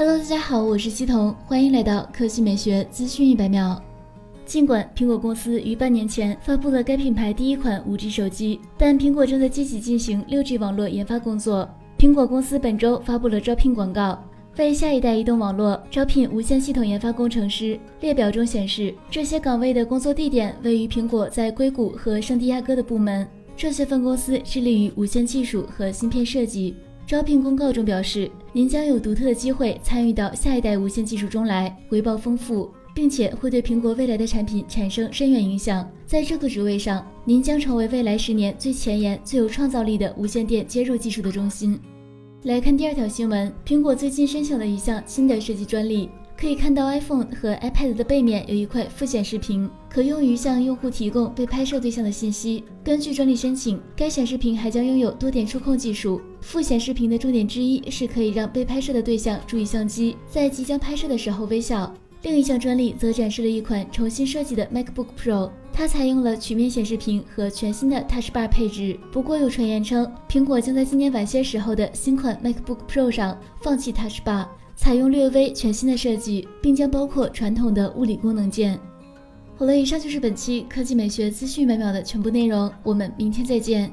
Hello，大家好，我是西彤，欢迎来到科技美学资讯一百秒。尽管苹果公司于半年前发布了该品牌第一款 5G 手机，但苹果正在积极进行 6G 网络研发工作。苹果公司本周发布了招聘广告，为下一代移动网络招聘无线系统研发工程师。列表中显示，这些岗位的工作地点位于苹果在硅谷和圣地亚哥的部门。这些分公司致力于无线技术和芯片设计。招聘公告中表示，您将有独特的机会参与到下一代无线技术中来，回报丰富，并且会对苹果未来的产品产生深远影响。在这个职位上，您将成为未来十年最前沿、最有创造力的无线电接入技术的中心。来看第二条新闻，苹果最近申请了一项新的设计专利。可以看到，iPhone 和 iPad 的背面有一块副显示屏，可用于向用户提供被拍摄对象的信息。根据专利申请，该显示屏还将拥有多点触控技术。副显示屏的重点之一是可以让被拍摄的对象注意相机，在即将拍摄的时候微笑。另一项专利则展示了一款重新设计的 MacBook Pro，它采用了曲面显示屏和全新的 Touch Bar 配置。不过有传言称，苹果将在今年晚些时候的新款 MacBook Pro 上放弃 Touch Bar。采用略微全新的设计，并将包括传统的物理功能键。好了，以上就是本期科技美学资讯每秒的全部内容，我们明天再见。